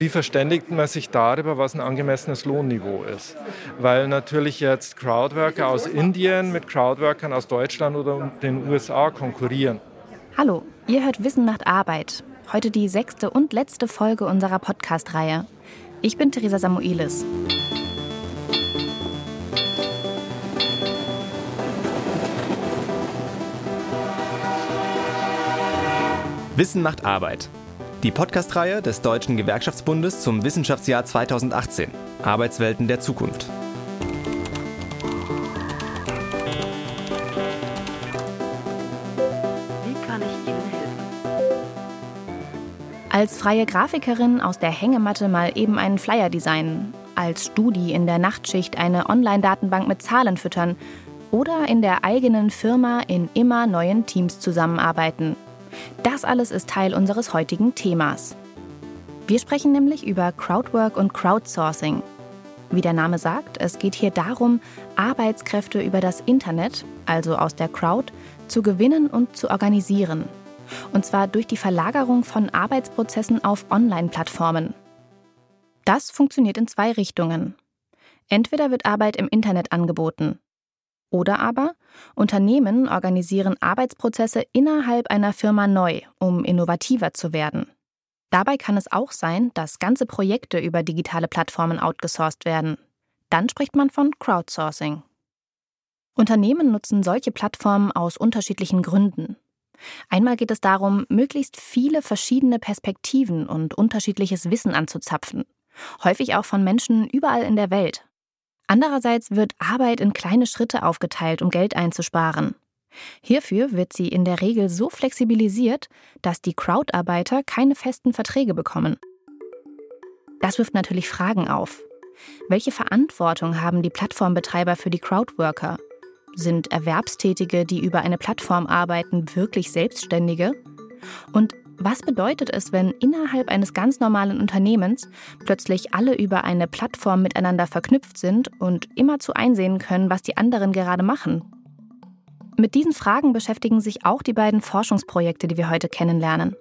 Wie verständigt man sich darüber, was ein angemessenes Lohnniveau ist? Weil natürlich jetzt Crowdworker aus Indien mit Crowdworkern aus Deutschland oder den USA konkurrieren. Hallo, ihr hört Wissen macht Arbeit. Heute die sechste und letzte Folge unserer Podcast-Reihe. Ich bin Theresa Samuelis. Wissen macht Arbeit. Die Podcast-Reihe des Deutschen Gewerkschaftsbundes zum Wissenschaftsjahr 2018. Arbeitswelten der Zukunft. Wie kann ich Ihnen helfen? Als freie Grafikerin aus der Hängematte mal eben einen Flyer designen, als Studi in der Nachtschicht eine Online-Datenbank mit Zahlen füttern oder in der eigenen Firma in immer neuen Teams zusammenarbeiten – das alles ist Teil unseres heutigen Themas. Wir sprechen nämlich über Crowdwork und Crowdsourcing. Wie der Name sagt, es geht hier darum, Arbeitskräfte über das Internet, also aus der Crowd, zu gewinnen und zu organisieren. Und zwar durch die Verlagerung von Arbeitsprozessen auf Online-Plattformen. Das funktioniert in zwei Richtungen. Entweder wird Arbeit im Internet angeboten, oder aber Unternehmen organisieren Arbeitsprozesse innerhalb einer Firma neu, um innovativer zu werden. Dabei kann es auch sein, dass ganze Projekte über digitale Plattformen outgesourced werden. Dann spricht man von Crowdsourcing. Unternehmen nutzen solche Plattformen aus unterschiedlichen Gründen. Einmal geht es darum, möglichst viele verschiedene Perspektiven und unterschiedliches Wissen anzuzapfen, häufig auch von Menschen überall in der Welt, Andererseits wird Arbeit in kleine Schritte aufgeteilt, um Geld einzusparen. Hierfür wird sie in der Regel so flexibilisiert, dass die Crowd-Arbeiter keine festen Verträge bekommen. Das wirft natürlich Fragen auf. Welche Verantwortung haben die Plattformbetreiber für die Crowdworker? Sind Erwerbstätige, die über eine Plattform arbeiten, wirklich Selbstständige? Und was bedeutet es, wenn innerhalb eines ganz normalen Unternehmens plötzlich alle über eine Plattform miteinander verknüpft sind und immerzu einsehen können, was die anderen gerade machen? Mit diesen Fragen beschäftigen sich auch die beiden Forschungsprojekte, die wir heute kennenlernen.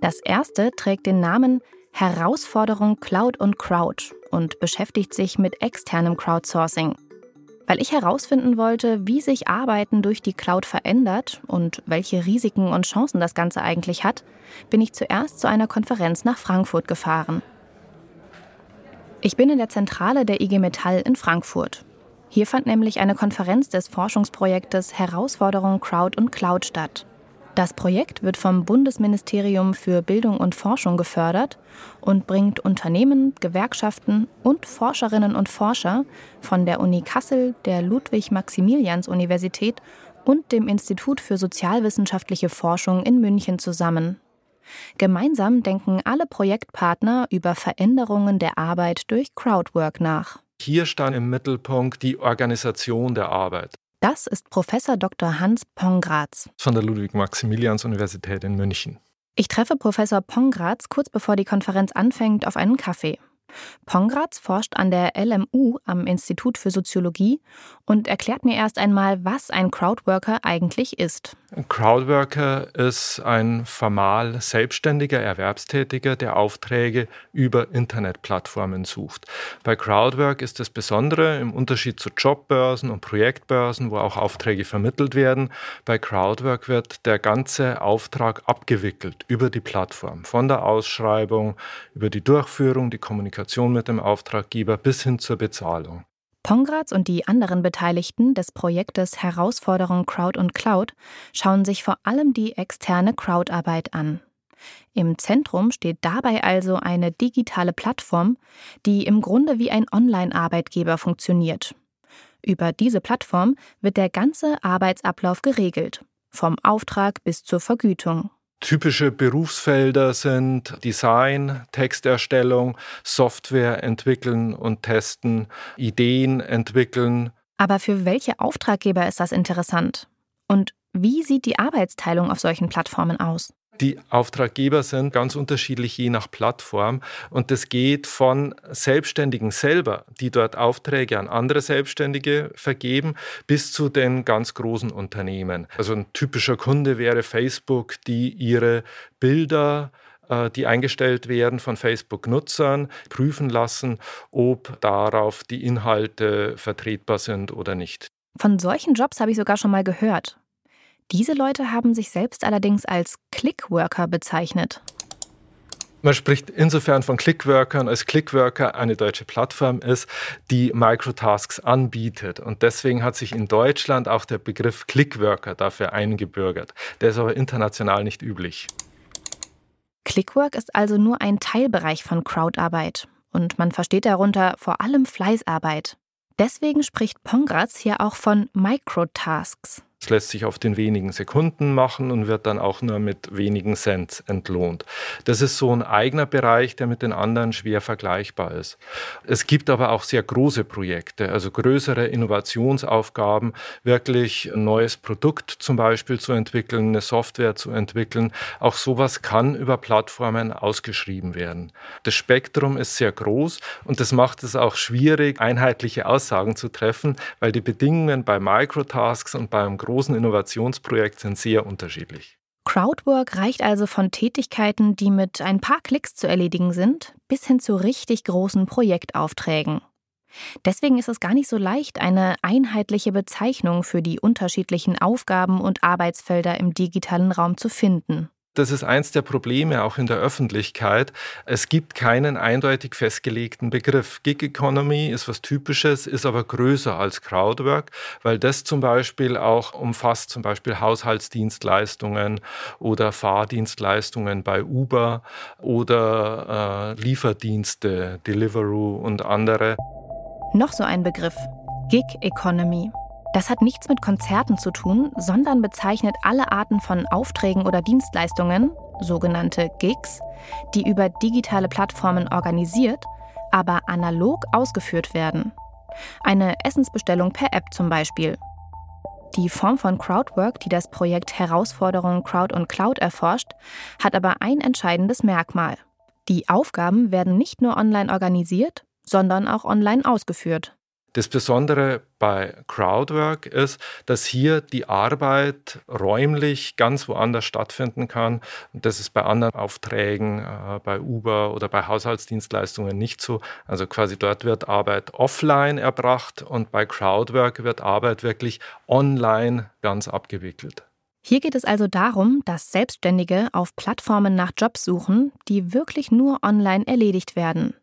Das erste trägt den Namen Herausforderung Cloud und Crowd und beschäftigt sich mit externem Crowdsourcing. Weil ich herausfinden wollte, wie sich Arbeiten durch die Cloud verändert und welche Risiken und Chancen das Ganze eigentlich hat, bin ich zuerst zu einer Konferenz nach Frankfurt gefahren. Ich bin in der Zentrale der IG Metall in Frankfurt. Hier fand nämlich eine Konferenz des Forschungsprojektes Herausforderung Crowd und Cloud statt. Das Projekt wird vom Bundesministerium für Bildung und Forschung gefördert und bringt Unternehmen, Gewerkschaften und Forscherinnen und Forscher von der Uni Kassel, der Ludwig-Maximilians-Universität und dem Institut für sozialwissenschaftliche Forschung in München zusammen. Gemeinsam denken alle Projektpartner über Veränderungen der Arbeit durch Crowdwork nach. Hier stand im Mittelpunkt die Organisation der Arbeit. Das ist Professor Dr. Hans Pongratz von der Ludwig-Maximilians-Universität in München. Ich treffe Professor Pongratz kurz bevor die Konferenz anfängt auf einen Kaffee. Pongratz forscht an der LMU am Institut für Soziologie und erklärt mir erst einmal, was ein Crowdworker eigentlich ist. Crowdworker ist ein formal selbstständiger Erwerbstätiger, der Aufträge über Internetplattformen sucht. Bei Crowdwork ist das Besondere im Unterschied zu Jobbörsen und Projektbörsen, wo auch Aufträge vermittelt werden. Bei Crowdwork wird der ganze Auftrag abgewickelt über die Plattform, von der Ausschreibung über die Durchführung, die Kommunikation mit dem Auftraggeber bis hin zur Bezahlung. Pongratz und die anderen Beteiligten des Projektes Herausforderung Crowd und Cloud schauen sich vor allem die externe Crowdarbeit an. Im Zentrum steht dabei also eine digitale Plattform, die im Grunde wie ein Online-Arbeitgeber funktioniert. Über diese Plattform wird der ganze Arbeitsablauf geregelt, vom Auftrag bis zur Vergütung. Typische Berufsfelder sind Design, Texterstellung, Software entwickeln und testen, Ideen entwickeln. Aber für welche Auftraggeber ist das interessant? Und wie sieht die Arbeitsteilung auf solchen Plattformen aus? Die Auftraggeber sind ganz unterschiedlich je nach Plattform und das geht von Selbstständigen selber, die dort Aufträge an andere Selbstständige vergeben, bis zu den ganz großen Unternehmen. Also ein typischer Kunde wäre Facebook, die ihre Bilder äh, die eingestellt werden von Facebook-Nutzern, prüfen lassen, ob darauf die Inhalte vertretbar sind oder nicht. Von solchen Jobs habe ich sogar schon mal gehört. Diese Leute haben sich selbst allerdings als Clickworker bezeichnet. Man spricht insofern von Clickworkern, als Clickworker eine deutsche Plattform ist, die Microtasks anbietet. Und deswegen hat sich in Deutschland auch der Begriff Clickworker dafür eingebürgert. Der ist aber international nicht üblich. Clickwork ist also nur ein Teilbereich von Crowdarbeit. Und man versteht darunter vor allem Fleißarbeit. Deswegen spricht Pongratz hier auch von Microtasks. Es lässt sich auf den wenigen Sekunden machen und wird dann auch nur mit wenigen Cent entlohnt. Das ist so ein eigener Bereich, der mit den anderen schwer vergleichbar ist. Es gibt aber auch sehr große Projekte, also größere Innovationsaufgaben, wirklich ein neues Produkt zum Beispiel zu entwickeln, eine Software zu entwickeln. Auch sowas kann über Plattformen ausgeschrieben werden. Das Spektrum ist sehr groß und das macht es auch schwierig, einheitliche Aussagen zu treffen, weil die Bedingungen bei Microtasks und beim großen Innovationsprojekt sind sehr unterschiedlich. Crowdwork reicht also von Tätigkeiten, die mit ein paar Klicks zu erledigen sind, bis hin zu richtig großen Projektaufträgen. Deswegen ist es gar nicht so leicht, eine einheitliche Bezeichnung für die unterschiedlichen Aufgaben und Arbeitsfelder im digitalen Raum zu finden. Das ist eins der Probleme auch in der Öffentlichkeit. Es gibt keinen eindeutig festgelegten Begriff. Gig Economy ist was Typisches, ist aber größer als Crowdwork, weil das zum Beispiel auch umfasst zum Beispiel Haushaltsdienstleistungen oder Fahrdienstleistungen bei Uber oder äh, Lieferdienste, Deliveroo und andere. Noch so ein Begriff. Gig Economy. Das hat nichts mit Konzerten zu tun, sondern bezeichnet alle Arten von Aufträgen oder Dienstleistungen, sogenannte Gigs, die über digitale Plattformen organisiert, aber analog ausgeführt werden. Eine Essensbestellung per App zum Beispiel. Die Form von Crowdwork, die das Projekt Herausforderungen Crowd und Cloud erforscht, hat aber ein entscheidendes Merkmal. Die Aufgaben werden nicht nur online organisiert, sondern auch online ausgeführt. Das Besondere bei Crowdwork ist, dass hier die Arbeit räumlich ganz woanders stattfinden kann. Das ist bei anderen Aufträgen, äh, bei Uber oder bei Haushaltsdienstleistungen nicht so. Also quasi dort wird Arbeit offline erbracht und bei Crowdwork wird Arbeit wirklich online ganz abgewickelt. Hier geht es also darum, dass Selbstständige auf Plattformen nach Jobs suchen, die wirklich nur online erledigt werden.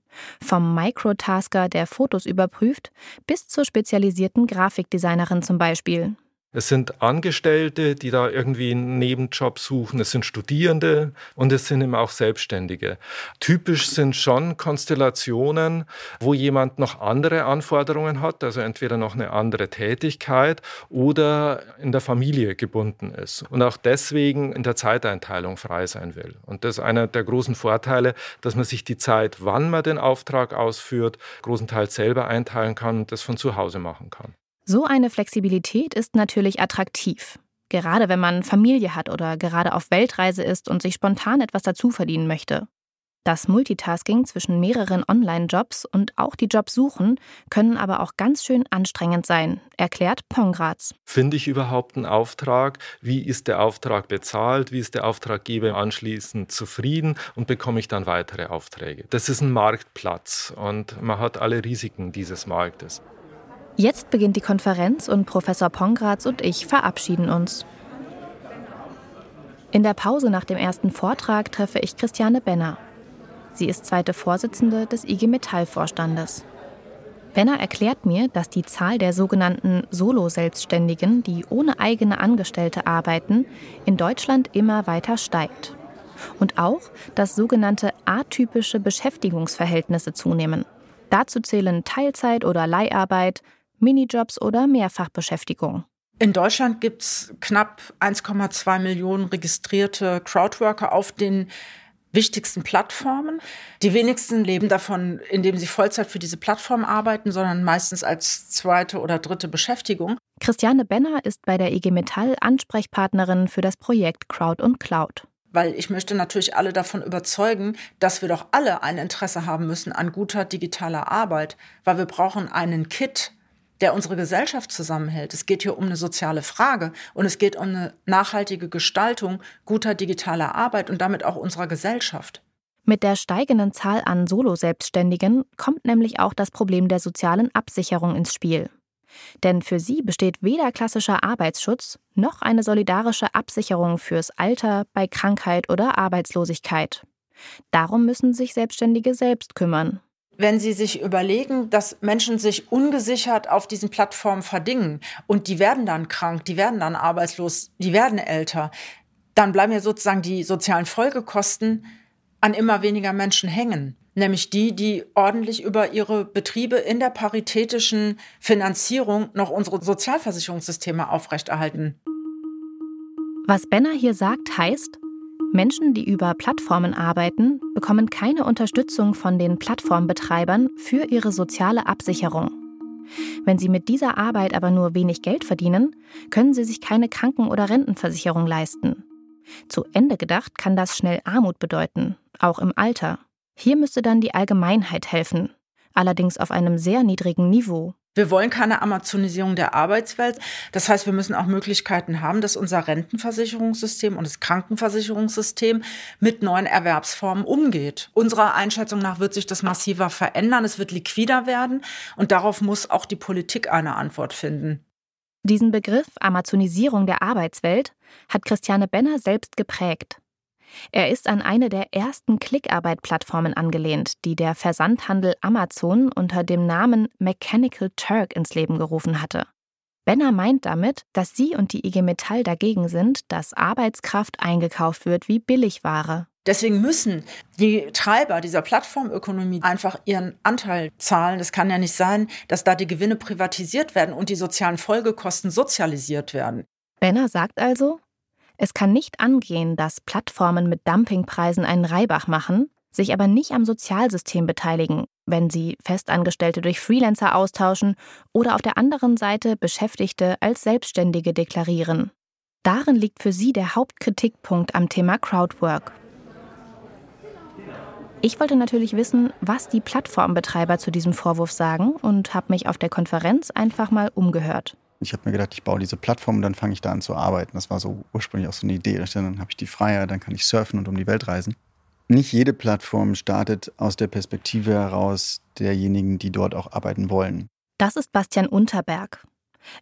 Vom Microtasker, der Fotos überprüft, bis zur spezialisierten Grafikdesignerin zum Beispiel. Es sind Angestellte, die da irgendwie einen Nebenjob suchen. Es sind Studierende und es sind eben auch Selbstständige. Typisch sind schon Konstellationen, wo jemand noch andere Anforderungen hat, also entweder noch eine andere Tätigkeit oder in der Familie gebunden ist und auch deswegen in der Zeiteinteilung frei sein will. Und das ist einer der großen Vorteile, dass man sich die Zeit, wann man den Auftrag ausführt, großenteils selber einteilen kann und das von zu Hause machen kann. So eine Flexibilität ist natürlich attraktiv. Gerade wenn man Familie hat oder gerade auf Weltreise ist und sich spontan etwas dazu verdienen möchte. Das Multitasking zwischen mehreren Online-Jobs und auch die Jobs suchen können aber auch ganz schön anstrengend sein, erklärt Pongratz. Finde ich überhaupt einen Auftrag? Wie ist der Auftrag bezahlt? Wie ist der Auftraggeber anschließend zufrieden? Und bekomme ich dann weitere Aufträge? Das ist ein Marktplatz und man hat alle Risiken dieses Marktes. Jetzt beginnt die Konferenz und Professor Pongratz und ich verabschieden uns. In der Pause nach dem ersten Vortrag treffe ich Christiane Benner. Sie ist zweite Vorsitzende des IG Metall-Vorstandes. Benner erklärt mir, dass die Zahl der sogenannten Solo-Selbstständigen, die ohne eigene Angestellte arbeiten, in Deutschland immer weiter steigt. Und auch, dass sogenannte atypische Beschäftigungsverhältnisse zunehmen. Dazu zählen Teilzeit oder Leiharbeit, Minijobs oder Mehrfachbeschäftigung. In Deutschland gibt es knapp 1,2 Millionen registrierte Crowdworker auf den wichtigsten Plattformen. Die wenigsten leben davon, indem sie Vollzeit für diese Plattform arbeiten, sondern meistens als zweite oder dritte Beschäftigung. Christiane Benner ist bei der IG Metall Ansprechpartnerin für das Projekt Crowd und Cloud. Weil ich möchte natürlich alle davon überzeugen, dass wir doch alle ein Interesse haben müssen an guter digitaler Arbeit, weil wir brauchen einen Kit der unsere Gesellschaft zusammenhält. Es geht hier um eine soziale Frage und es geht um eine nachhaltige Gestaltung guter digitaler Arbeit und damit auch unserer Gesellschaft. Mit der steigenden Zahl an Solo-Selbstständigen kommt nämlich auch das Problem der sozialen Absicherung ins Spiel. Denn für sie besteht weder klassischer Arbeitsschutz noch eine solidarische Absicherung fürs Alter, bei Krankheit oder Arbeitslosigkeit. Darum müssen sich Selbstständige selbst kümmern. Wenn Sie sich überlegen, dass Menschen sich ungesichert auf diesen Plattformen verdingen und die werden dann krank, die werden dann arbeitslos, die werden älter, dann bleiben ja sozusagen die sozialen Folgekosten an immer weniger Menschen hängen nämlich die, die ordentlich über ihre Betriebe in der paritätischen Finanzierung noch unsere Sozialversicherungssysteme aufrechterhalten. Was Benner hier sagt, heißt, Menschen, die über Plattformen arbeiten, bekommen keine Unterstützung von den Plattformbetreibern für ihre soziale Absicherung. Wenn sie mit dieser Arbeit aber nur wenig Geld verdienen, können sie sich keine Kranken- oder Rentenversicherung leisten. Zu Ende gedacht kann das schnell Armut bedeuten, auch im Alter. Hier müsste dann die Allgemeinheit helfen, allerdings auf einem sehr niedrigen Niveau. Wir wollen keine Amazonisierung der Arbeitswelt. Das heißt, wir müssen auch Möglichkeiten haben, dass unser Rentenversicherungssystem und das Krankenversicherungssystem mit neuen Erwerbsformen umgeht. Unserer Einschätzung nach wird sich das massiver verändern. Es wird liquider werden. Und darauf muss auch die Politik eine Antwort finden. Diesen Begriff Amazonisierung der Arbeitswelt hat Christiane Benner selbst geprägt. Er ist an eine der ersten Klickarbeit-Plattformen angelehnt, die der Versandhandel Amazon unter dem Namen Mechanical Turk ins Leben gerufen hatte. Benner meint damit, dass sie und die IG Metall dagegen sind, dass Arbeitskraft eingekauft wird wie Billigware. Deswegen müssen die Treiber dieser Plattformökonomie einfach ihren Anteil zahlen. Es kann ja nicht sein, dass da die Gewinne privatisiert werden und die sozialen Folgekosten sozialisiert werden. Benner sagt also, es kann nicht angehen, dass Plattformen mit Dumpingpreisen einen Reibach machen, sich aber nicht am Sozialsystem beteiligen, wenn sie Festangestellte durch Freelancer austauschen oder auf der anderen Seite Beschäftigte als Selbstständige deklarieren. Darin liegt für sie der Hauptkritikpunkt am Thema Crowdwork. Ich wollte natürlich wissen, was die Plattformbetreiber zu diesem Vorwurf sagen und habe mich auf der Konferenz einfach mal umgehört. Ich habe mir gedacht, ich baue diese Plattform und dann fange ich da an zu arbeiten. Das war so ursprünglich auch so eine Idee. Dann habe ich die Freiheit, dann kann ich surfen und um die Welt reisen. Nicht jede Plattform startet aus der Perspektive heraus derjenigen, die dort auch arbeiten wollen. Das ist Bastian Unterberg.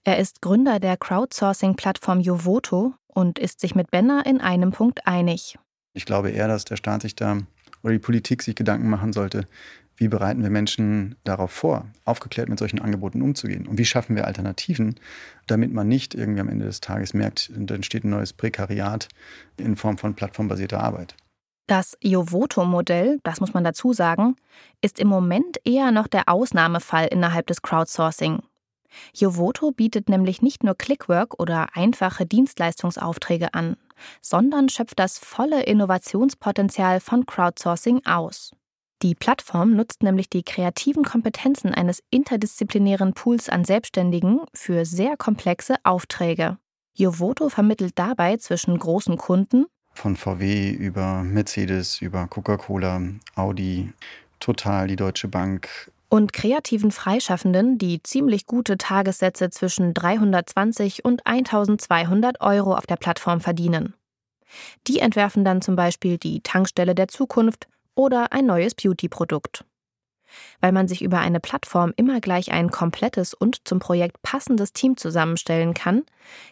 Er ist Gründer der Crowdsourcing-Plattform Jovoto und ist sich mit Benner in einem Punkt einig. Ich glaube eher, dass der Staat sich da oder die Politik sich Gedanken machen sollte, wie bereiten wir Menschen darauf vor, aufgeklärt mit solchen Angeboten umzugehen? Und wie schaffen wir Alternativen, damit man nicht irgendwie am Ende des Tages merkt, da entsteht ein neues Prekariat in Form von plattformbasierter Arbeit? Das Jovoto-Modell, das muss man dazu sagen, ist im Moment eher noch der Ausnahmefall innerhalb des Crowdsourcing. Jovoto bietet nämlich nicht nur Clickwork oder einfache Dienstleistungsaufträge an, sondern schöpft das volle Innovationspotenzial von Crowdsourcing aus. Die Plattform nutzt nämlich die kreativen Kompetenzen eines interdisziplinären Pools an Selbstständigen für sehr komplexe Aufträge. Jovoto vermittelt dabei zwischen großen Kunden von VW über Mercedes, über Coca-Cola, Audi, Total, die Deutsche Bank. Und kreativen Freischaffenden, die ziemlich gute Tagessätze zwischen 320 und 1200 Euro auf der Plattform verdienen. Die entwerfen dann zum Beispiel die Tankstelle der Zukunft oder ein neues Beauty-Produkt. Weil man sich über eine Plattform immer gleich ein komplettes und zum Projekt passendes Team zusammenstellen kann,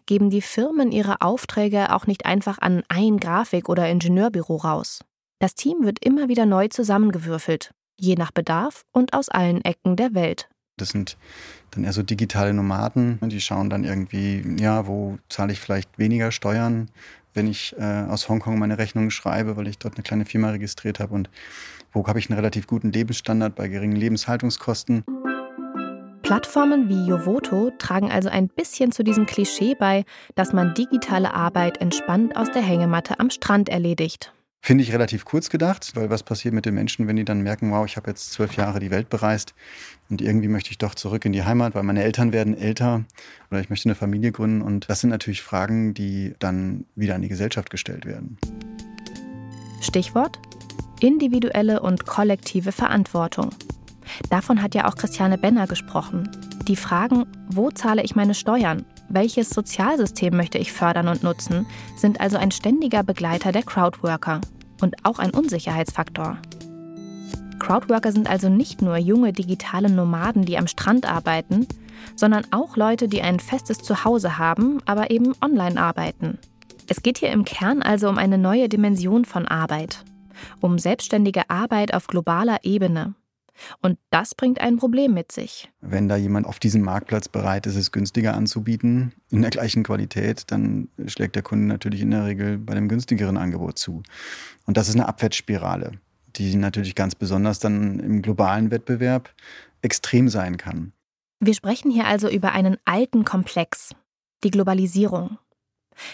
geben die Firmen ihre Aufträge auch nicht einfach an ein Grafik- oder Ingenieurbüro raus. Das Team wird immer wieder neu zusammengewürfelt, je nach Bedarf und aus allen Ecken der Welt. Das sind dann eher so digitale Nomaden. Die schauen dann irgendwie, ja, wo zahle ich vielleicht weniger Steuern, wenn ich äh, aus Hongkong meine Rechnungen schreibe, weil ich dort eine kleine Firma registriert habe und wo habe ich einen relativ guten Lebensstandard bei geringen Lebenshaltungskosten. Plattformen wie Jovoto tragen also ein bisschen zu diesem Klischee bei, dass man digitale Arbeit entspannt aus der Hängematte am Strand erledigt. Finde ich relativ kurz gedacht, weil was passiert mit den Menschen, wenn die dann merken, wow, ich habe jetzt zwölf Jahre die Welt bereist und irgendwie möchte ich doch zurück in die Heimat, weil meine Eltern werden älter oder ich möchte eine Familie gründen. Und das sind natürlich Fragen, die dann wieder an die Gesellschaft gestellt werden. Stichwort individuelle und kollektive Verantwortung. Davon hat ja auch Christiane Benner gesprochen. Die Fragen, wo zahle ich meine Steuern? Welches Sozialsystem möchte ich fördern und nutzen, sind also ein ständiger Begleiter der Crowdworker und auch ein Unsicherheitsfaktor. Crowdworker sind also nicht nur junge digitale Nomaden, die am Strand arbeiten, sondern auch Leute, die ein festes Zuhause haben, aber eben online arbeiten. Es geht hier im Kern also um eine neue Dimension von Arbeit, um selbstständige Arbeit auf globaler Ebene. Und das bringt ein Problem mit sich. Wenn da jemand auf diesem Marktplatz bereit ist, es günstiger anzubieten, in der gleichen Qualität, dann schlägt der Kunde natürlich in der Regel bei dem günstigeren Angebot zu. Und das ist eine Abwärtsspirale die natürlich ganz besonders dann im globalen Wettbewerb extrem sein kann. Wir sprechen hier also über einen alten Komplex, die Globalisierung.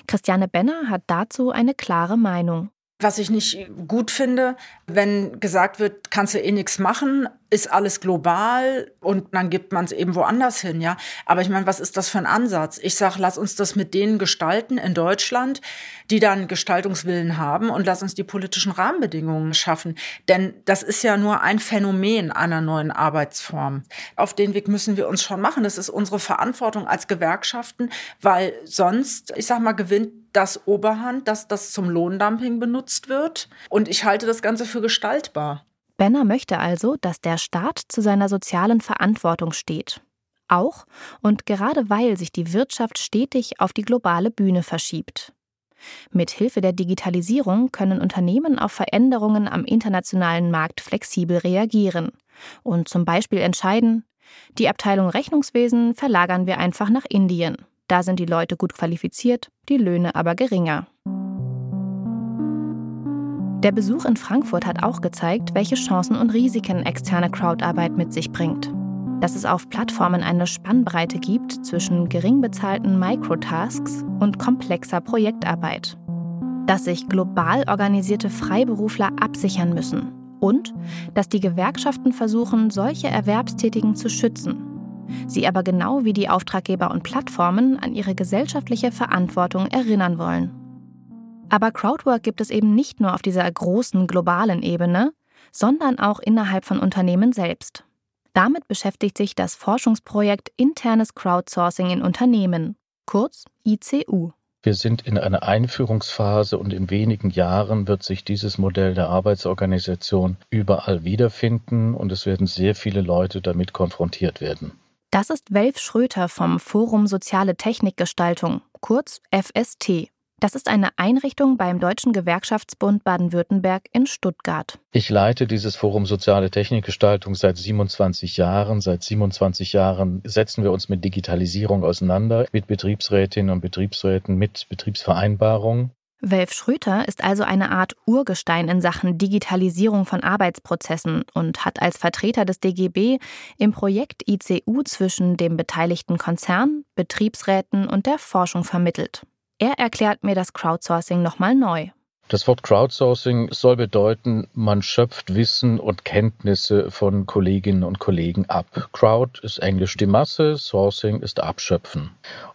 Christiane Benner hat dazu eine klare Meinung. Was ich nicht gut finde, wenn gesagt wird, kannst du eh nichts machen, ist alles global und dann gibt man es eben woanders hin, ja. Aber ich meine, was ist das für ein Ansatz? Ich sage, lass uns das mit denen gestalten in Deutschland, die dann Gestaltungswillen haben und lass uns die politischen Rahmenbedingungen schaffen. Denn das ist ja nur ein Phänomen einer neuen Arbeitsform. Auf den Weg müssen wir uns schon machen. Das ist unsere Verantwortung als Gewerkschaften, weil sonst, ich sag mal, gewinnt das Oberhand, dass das zum Lohndumping benutzt wird. Und ich halte das Ganze für gestaltbar. Benner möchte also, dass der Staat zu seiner sozialen Verantwortung steht. Auch und gerade weil sich die Wirtschaft stetig auf die globale Bühne verschiebt. Mit Hilfe der Digitalisierung können Unternehmen auf Veränderungen am internationalen Markt flexibel reagieren und zum Beispiel entscheiden, die Abteilung Rechnungswesen verlagern wir einfach nach Indien. Da sind die Leute gut qualifiziert, die Löhne aber geringer. Der Besuch in Frankfurt hat auch gezeigt, welche Chancen und Risiken externe Crowdarbeit mit sich bringt. Dass es auf Plattformen eine Spannbreite gibt zwischen gering bezahlten Microtasks und komplexer Projektarbeit. Dass sich global organisierte Freiberufler absichern müssen. Und dass die Gewerkschaften versuchen, solche Erwerbstätigen zu schützen sie aber genau wie die Auftraggeber und Plattformen an ihre gesellschaftliche Verantwortung erinnern wollen. Aber Crowdwork gibt es eben nicht nur auf dieser großen globalen Ebene, sondern auch innerhalb von Unternehmen selbst. Damit beschäftigt sich das Forschungsprojekt Internes Crowdsourcing in Unternehmen, kurz ICU. Wir sind in einer Einführungsphase und in wenigen Jahren wird sich dieses Modell der Arbeitsorganisation überall wiederfinden und es werden sehr viele Leute damit konfrontiert werden. Das ist Welf Schröter vom Forum Soziale Technikgestaltung, kurz FST. Das ist eine Einrichtung beim Deutschen Gewerkschaftsbund Baden-Württemberg in Stuttgart. Ich leite dieses Forum Soziale Technikgestaltung seit 27 Jahren. Seit 27 Jahren setzen wir uns mit Digitalisierung auseinander, mit Betriebsrätinnen und Betriebsräten, mit Betriebsvereinbarungen. Welf Schröter ist also eine Art Urgestein in Sachen Digitalisierung von Arbeitsprozessen und hat als Vertreter des DGB im Projekt ICU zwischen dem beteiligten Konzern, Betriebsräten und der Forschung vermittelt. Er erklärt mir das Crowdsourcing nochmal neu. Das Wort Crowdsourcing soll bedeuten, man schöpft Wissen und Kenntnisse von Kolleginnen und Kollegen ab. Crowd ist englisch die Masse, Sourcing ist Abschöpfen.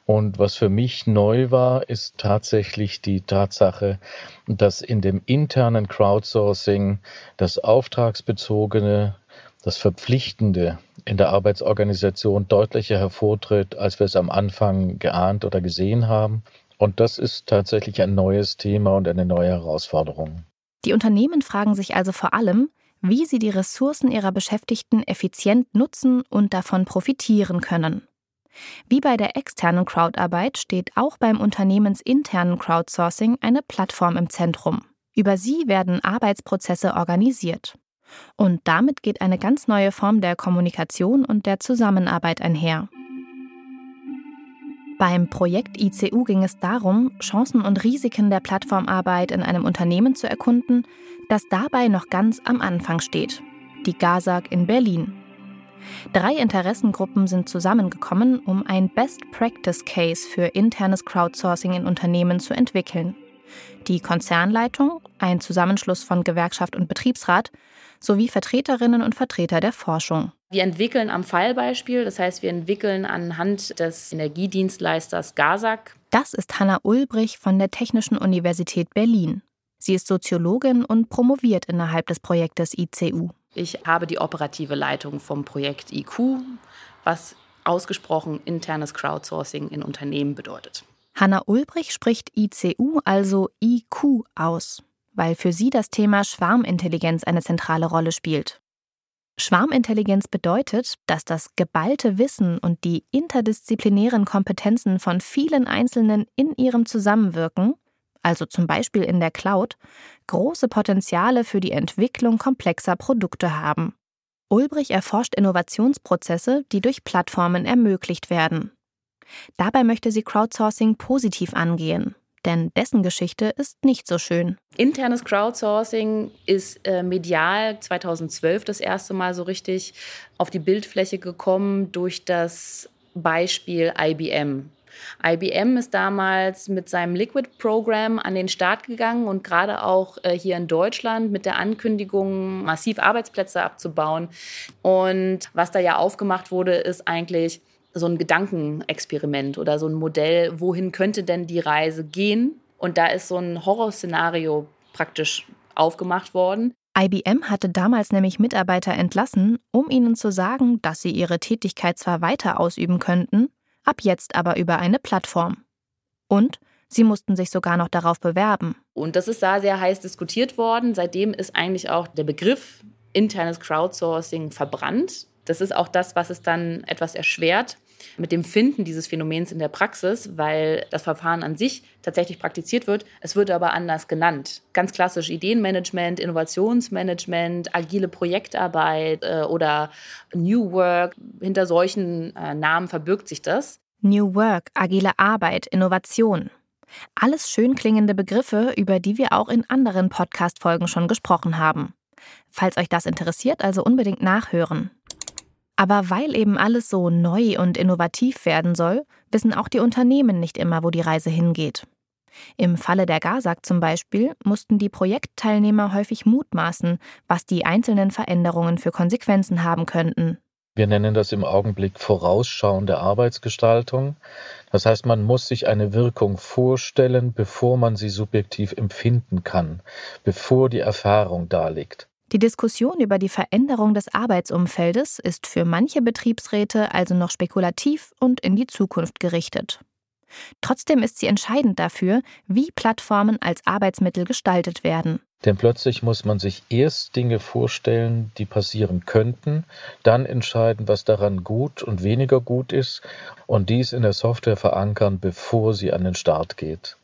Und was für mich neu war, ist tatsächlich die Tatsache, dass in dem internen Crowdsourcing das Auftragsbezogene, das Verpflichtende in der Arbeitsorganisation deutlicher hervortritt, als wir es am Anfang geahnt oder gesehen haben. Und das ist tatsächlich ein neues Thema und eine neue Herausforderung. Die Unternehmen fragen sich also vor allem, wie sie die Ressourcen ihrer Beschäftigten effizient nutzen und davon profitieren können. Wie bei der externen Crowdarbeit steht auch beim unternehmensinternen Crowdsourcing eine Plattform im Zentrum. Über sie werden Arbeitsprozesse organisiert. Und damit geht eine ganz neue Form der Kommunikation und der Zusammenarbeit einher. Beim Projekt ICU ging es darum, Chancen und Risiken der Plattformarbeit in einem Unternehmen zu erkunden, das dabei noch ganz am Anfang steht, die GASAG in Berlin. Drei Interessengruppen sind zusammengekommen, um ein Best Practice Case für internes Crowdsourcing in Unternehmen zu entwickeln. Die Konzernleitung, ein Zusammenschluss von Gewerkschaft und Betriebsrat, sowie Vertreterinnen und Vertreter der Forschung. Wir entwickeln am Fallbeispiel, das heißt, wir entwickeln anhand des Energiedienstleisters GASAG. Das ist Hanna Ulbrich von der Technischen Universität Berlin. Sie ist Soziologin und promoviert innerhalb des Projektes ICU. Ich habe die operative Leitung vom Projekt IQ, was ausgesprochen internes Crowdsourcing in Unternehmen bedeutet. Hanna Ulbrich spricht ICU, also IQ, aus, weil für sie das Thema Schwarmintelligenz eine zentrale Rolle spielt. Schwarmintelligenz bedeutet, dass das geballte Wissen und die interdisziplinären Kompetenzen von vielen Einzelnen in ihrem Zusammenwirken, also zum Beispiel in der Cloud, große Potenziale für die Entwicklung komplexer Produkte haben. Ulbrich erforscht Innovationsprozesse, die durch Plattformen ermöglicht werden. Dabei möchte sie Crowdsourcing positiv angehen, denn dessen Geschichte ist nicht so schön. Internes Crowdsourcing ist äh, medial 2012 das erste Mal so richtig auf die Bildfläche gekommen durch das Beispiel IBM. IBM ist damals mit seinem Liquid Program an den Start gegangen und gerade auch äh, hier in Deutschland mit der Ankündigung, massiv Arbeitsplätze abzubauen. Und was da ja aufgemacht wurde, ist eigentlich so ein Gedankenexperiment oder so ein Modell, wohin könnte denn die Reise gehen? Und da ist so ein Horrorszenario praktisch aufgemacht worden. IBM hatte damals nämlich Mitarbeiter entlassen, um ihnen zu sagen, dass sie ihre Tätigkeit zwar weiter ausüben könnten, ab jetzt aber über eine Plattform. Und sie mussten sich sogar noch darauf bewerben. Und das ist da sehr heiß diskutiert worden. Seitdem ist eigentlich auch der Begriff internes Crowdsourcing verbrannt. Das ist auch das, was es dann etwas erschwert mit dem Finden dieses Phänomens in der Praxis, weil das Verfahren an sich tatsächlich praktiziert wird. Es wird aber anders genannt. Ganz klassisch Ideenmanagement, Innovationsmanagement, agile Projektarbeit äh, oder New Work. Hinter solchen äh, Namen verbirgt sich das. New Work, agile Arbeit, Innovation. Alles schön klingende Begriffe, über die wir auch in anderen Podcast-Folgen schon gesprochen haben. Falls euch das interessiert, also unbedingt nachhören. Aber weil eben alles so neu und innovativ werden soll, wissen auch die Unternehmen nicht immer, wo die Reise hingeht. Im Falle der GASAG zum Beispiel mussten die Projektteilnehmer häufig mutmaßen, was die einzelnen Veränderungen für Konsequenzen haben könnten. Wir nennen das im Augenblick vorausschauende Arbeitsgestaltung. Das heißt, man muss sich eine Wirkung vorstellen, bevor man sie subjektiv empfinden kann, bevor die Erfahrung da liegt. Die Diskussion über die Veränderung des Arbeitsumfeldes ist für manche Betriebsräte also noch spekulativ und in die Zukunft gerichtet. Trotzdem ist sie entscheidend dafür, wie Plattformen als Arbeitsmittel gestaltet werden. Denn plötzlich muss man sich erst Dinge vorstellen, die passieren könnten, dann entscheiden, was daran gut und weniger gut ist und dies in der Software verankern, bevor sie an den Start geht.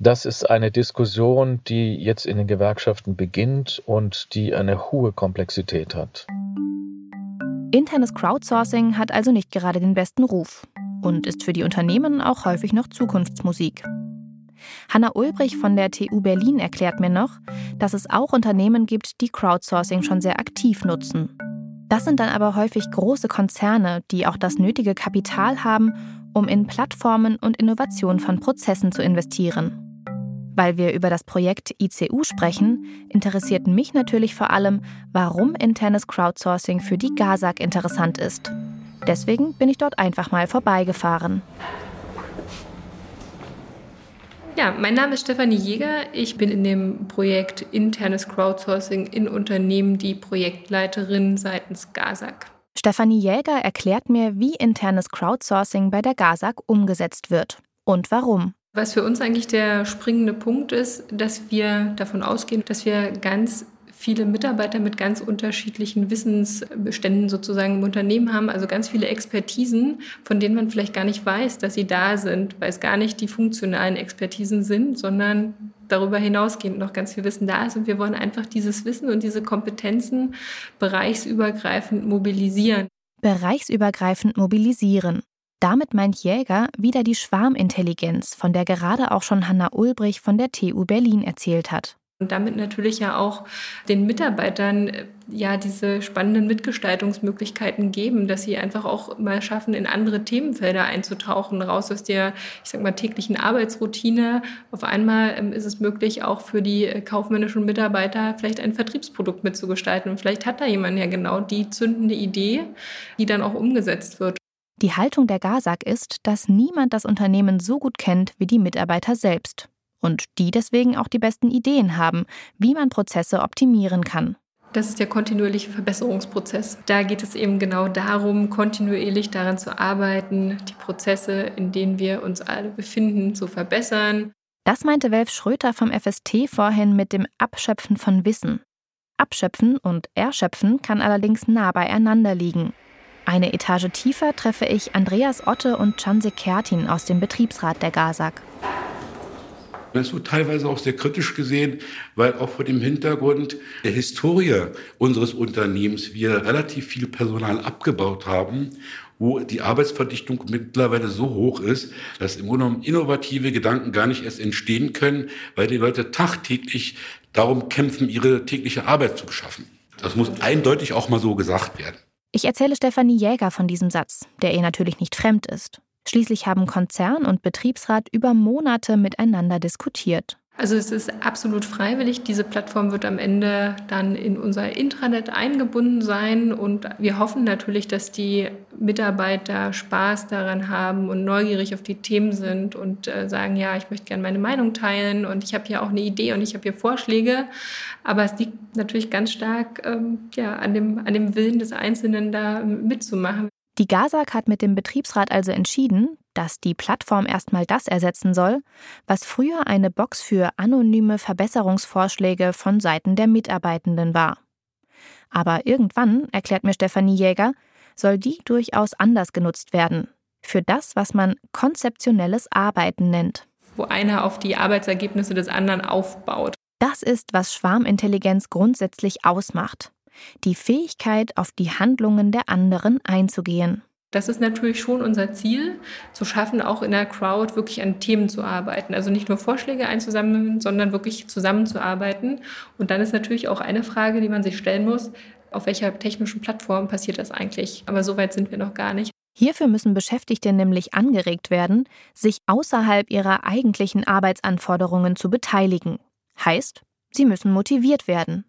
Das ist eine Diskussion, die jetzt in den Gewerkschaften beginnt und die eine hohe Komplexität hat. Internes Crowdsourcing hat also nicht gerade den besten Ruf und ist für die Unternehmen auch häufig noch Zukunftsmusik. Hanna Ulbrich von der TU Berlin erklärt mir noch, dass es auch Unternehmen gibt, die Crowdsourcing schon sehr aktiv nutzen. Das sind dann aber häufig große Konzerne, die auch das nötige Kapital haben, um in Plattformen und Innovation von Prozessen zu investieren. Weil wir über das Projekt ICU sprechen, interessiert mich natürlich vor allem, warum internes Crowdsourcing für die GASAG interessant ist. Deswegen bin ich dort einfach mal vorbeigefahren. Ja, mein Name ist Stefanie Jäger. Ich bin in dem Projekt Internes Crowdsourcing in Unternehmen die Projektleiterin seitens GASAG. Stefanie Jäger erklärt mir, wie internes Crowdsourcing bei der GASAG umgesetzt wird und warum. Was für uns eigentlich der springende Punkt ist, dass wir davon ausgehen, dass wir ganz viele Mitarbeiter mit ganz unterschiedlichen Wissensbeständen sozusagen im Unternehmen haben, also ganz viele Expertisen, von denen man vielleicht gar nicht weiß, dass sie da sind, weil es gar nicht die funktionalen Expertisen sind, sondern darüber hinausgehend noch ganz viel Wissen da ist. Und wir wollen einfach dieses Wissen und diese Kompetenzen bereichsübergreifend mobilisieren. Bereichsübergreifend mobilisieren. Damit meint Jäger wieder die Schwarmintelligenz, von der gerade auch schon Hanna Ulbrich von der TU Berlin erzählt hat. Und damit natürlich ja auch den Mitarbeitern äh, ja diese spannenden Mitgestaltungsmöglichkeiten geben, dass sie einfach auch mal schaffen, in andere Themenfelder einzutauchen, raus aus der, ich sag mal, täglichen Arbeitsroutine. Auf einmal ähm, ist es möglich, auch für die äh, kaufmännischen Mitarbeiter vielleicht ein Vertriebsprodukt mitzugestalten. Und vielleicht hat da jemand ja genau die zündende Idee, die dann auch umgesetzt wird. Die Haltung der GASAG ist, dass niemand das Unternehmen so gut kennt wie die Mitarbeiter selbst und die deswegen auch die besten Ideen haben, wie man Prozesse optimieren kann. Das ist der kontinuierliche Verbesserungsprozess. Da geht es eben genau darum, kontinuierlich daran zu arbeiten, die Prozesse, in denen wir uns alle befinden, zu verbessern. Das meinte Welf Schröter vom FST vorhin mit dem Abschöpfen von Wissen. Abschöpfen und Erschöpfen kann allerdings nah beieinander liegen. Eine Etage tiefer treffe ich Andreas Otte und Chanse Kertin aus dem Betriebsrat der GASAG. Das wird teilweise auch sehr kritisch gesehen, weil auch vor dem Hintergrund der Historie unseres Unternehmens wir relativ viel Personal abgebaut haben, wo die Arbeitsverdichtung mittlerweile so hoch ist, dass im Grunde genommen innovative Gedanken gar nicht erst entstehen können, weil die Leute tagtäglich darum kämpfen, ihre tägliche Arbeit zu beschaffen. Das muss eindeutig auch mal so gesagt werden. Ich erzähle Stefanie Jäger von diesem Satz, der ihr natürlich nicht fremd ist. Schließlich haben Konzern und Betriebsrat über Monate miteinander diskutiert. Also es ist absolut freiwillig. Diese Plattform wird am Ende dann in unser Intranet eingebunden sein und wir hoffen natürlich, dass die Mitarbeiter Spaß daran haben und neugierig auf die Themen sind und äh, sagen, ja, ich möchte gerne meine Meinung teilen und ich habe hier auch eine Idee und ich habe hier Vorschläge. Aber es liegt natürlich ganz stark ähm, ja, an, dem, an dem Willen des Einzelnen, da mitzumachen. Die GASAG hat mit dem Betriebsrat also entschieden, dass die Plattform erstmal das ersetzen soll, was früher eine Box für anonyme Verbesserungsvorschläge von Seiten der Mitarbeitenden war. Aber irgendwann, erklärt mir Stefanie Jäger, soll die durchaus anders genutzt werden. Für das, was man konzeptionelles Arbeiten nennt. Wo einer auf die Arbeitsergebnisse des anderen aufbaut. Das ist, was Schwarmintelligenz grundsätzlich ausmacht die Fähigkeit, auf die Handlungen der anderen einzugehen. Das ist natürlich schon unser Ziel, zu schaffen, auch in der Crowd wirklich an Themen zu arbeiten. Also nicht nur Vorschläge einzusammeln, sondern wirklich zusammenzuarbeiten. Und dann ist natürlich auch eine Frage, die man sich stellen muss, auf welcher technischen Plattform passiert das eigentlich? Aber so weit sind wir noch gar nicht. Hierfür müssen Beschäftigte nämlich angeregt werden, sich außerhalb ihrer eigentlichen Arbeitsanforderungen zu beteiligen. Heißt, sie müssen motiviert werden.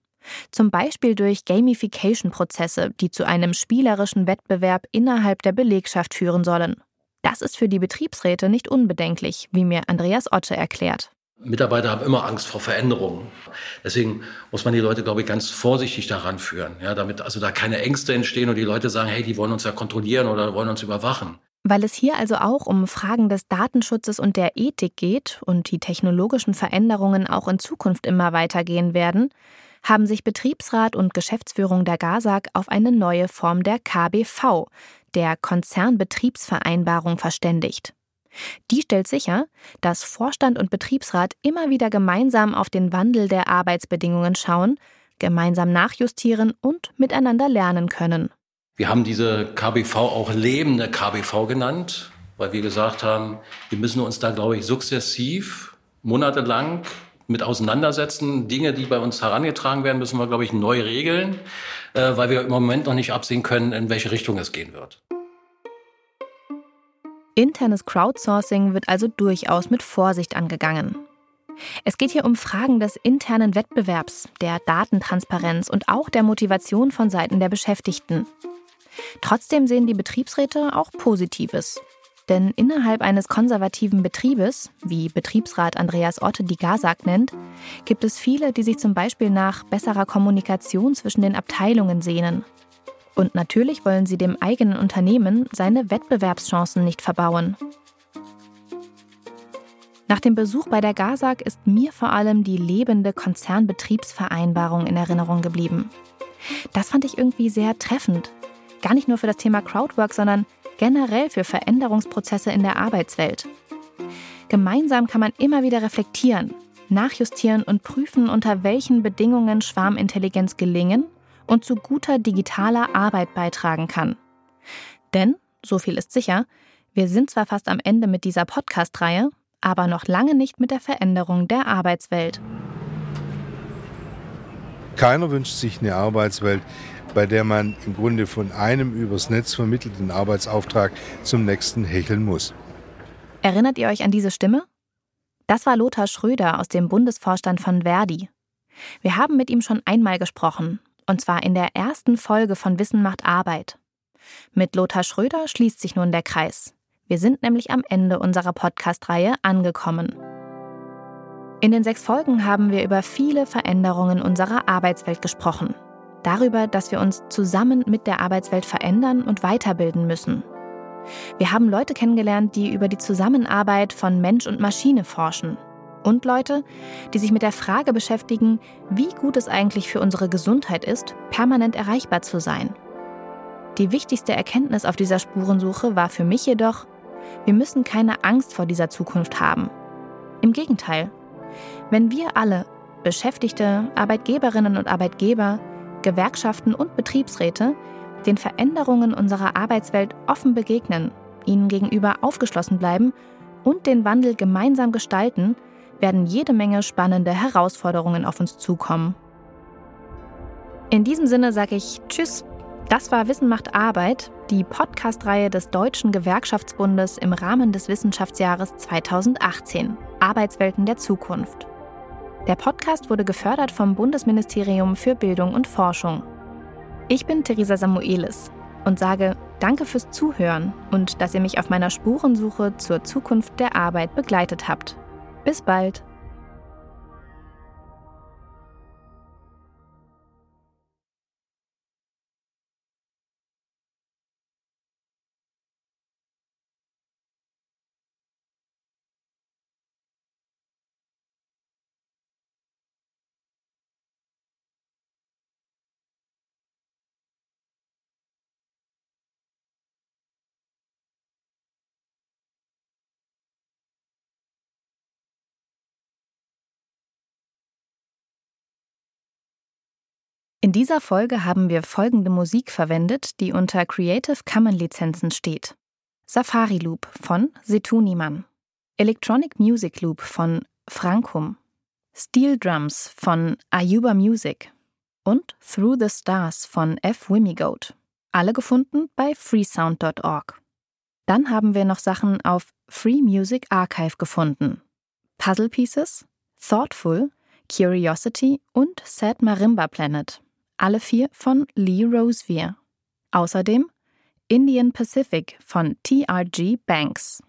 Zum Beispiel durch Gamification-Prozesse, die zu einem spielerischen Wettbewerb innerhalb der Belegschaft führen sollen. Das ist für die Betriebsräte nicht unbedenklich, wie mir Andreas Otte erklärt. Mitarbeiter haben immer Angst vor Veränderungen. Deswegen muss man die Leute, glaube ich, ganz vorsichtig daran führen, ja, damit also da keine Ängste entstehen und die Leute sagen, hey, die wollen uns ja kontrollieren oder wollen uns überwachen. Weil es hier also auch um Fragen des Datenschutzes und der Ethik geht und die technologischen Veränderungen auch in Zukunft immer weitergehen werden, haben sich Betriebsrat und Geschäftsführung der GASAG auf eine neue Form der KBV, der Konzernbetriebsvereinbarung, verständigt. Die stellt sicher, dass Vorstand und Betriebsrat immer wieder gemeinsam auf den Wandel der Arbeitsbedingungen schauen, gemeinsam nachjustieren und miteinander lernen können. Wir haben diese KBV auch lebende KBV genannt, weil wir gesagt haben, wir müssen uns da, glaube ich, sukzessiv monatelang mit auseinandersetzen. Dinge, die bei uns herangetragen werden, müssen wir, glaube ich, neu regeln, äh, weil wir im Moment noch nicht absehen können, in welche Richtung es gehen wird. Internes Crowdsourcing wird also durchaus mit Vorsicht angegangen. Es geht hier um Fragen des internen Wettbewerbs, der Datentransparenz und auch der Motivation von Seiten der Beschäftigten. Trotzdem sehen die Betriebsräte auch Positives. Denn innerhalb eines konservativen Betriebes, wie Betriebsrat Andreas Otte die GASAG nennt, gibt es viele, die sich zum Beispiel nach besserer Kommunikation zwischen den Abteilungen sehnen. Und natürlich wollen sie dem eigenen Unternehmen seine Wettbewerbschancen nicht verbauen. Nach dem Besuch bei der GASAG ist mir vor allem die lebende Konzernbetriebsvereinbarung in Erinnerung geblieben. Das fand ich irgendwie sehr treffend. Gar nicht nur für das Thema Crowdwork, sondern generell für Veränderungsprozesse in der Arbeitswelt. Gemeinsam kann man immer wieder reflektieren, nachjustieren und prüfen, unter welchen Bedingungen Schwarmintelligenz gelingen und zu guter digitaler Arbeit beitragen kann. Denn, so viel ist sicher, wir sind zwar fast am Ende mit dieser Podcast-Reihe, aber noch lange nicht mit der Veränderung der Arbeitswelt. Keiner wünscht sich eine Arbeitswelt, bei der man im Grunde von einem übers Netz vermittelten Arbeitsauftrag zum nächsten hecheln muss. Erinnert ihr euch an diese Stimme? Das war Lothar Schröder aus dem Bundesvorstand von Verdi. Wir haben mit ihm schon einmal gesprochen, und zwar in der ersten Folge von Wissen macht Arbeit. Mit Lothar Schröder schließt sich nun der Kreis. Wir sind nämlich am Ende unserer Podcast-Reihe angekommen. In den sechs Folgen haben wir über viele Veränderungen unserer Arbeitswelt gesprochen Darüber, dass wir uns zusammen mit der Arbeitswelt verändern und weiterbilden müssen. Wir haben Leute kennengelernt, die über die Zusammenarbeit von Mensch und Maschine forschen. Und Leute, die sich mit der Frage beschäftigen, wie gut es eigentlich für unsere Gesundheit ist, permanent erreichbar zu sein. Die wichtigste Erkenntnis auf dieser Spurensuche war für mich jedoch, wir müssen keine Angst vor dieser Zukunft haben. Im Gegenteil, wenn wir alle, Beschäftigte, Arbeitgeberinnen und Arbeitgeber, Gewerkschaften und Betriebsräte, den Veränderungen unserer Arbeitswelt offen begegnen, ihnen gegenüber aufgeschlossen bleiben und den Wandel gemeinsam gestalten, werden jede Menge spannende Herausforderungen auf uns zukommen. In diesem Sinne sage ich Tschüss. Das war Wissen macht Arbeit, die Podcast-Reihe des Deutschen Gewerkschaftsbundes im Rahmen des Wissenschaftsjahres 2018. Arbeitswelten der Zukunft. Der Podcast wurde gefördert vom Bundesministerium für Bildung und Forschung. Ich bin Theresa Samuelis und sage Danke fürs Zuhören und dass ihr mich auf meiner Spurensuche zur Zukunft der Arbeit begleitet habt. Bis bald! In dieser Folge haben wir folgende Musik verwendet, die unter Creative Commons Lizenzen steht. Safari Loop von Setuniman, Electronic Music Loop von Frankum, Steel Drums von Ayuba Music und Through the Stars von F. Wimigoat. Alle gefunden bei freesound.org. Dann haben wir noch Sachen auf Free Music Archive gefunden. Puzzle Pieces, Thoughtful, Curiosity und Sad Marimba Planet alle vier von Lee Rosevere. Außerdem Indian Pacific von TRG Banks.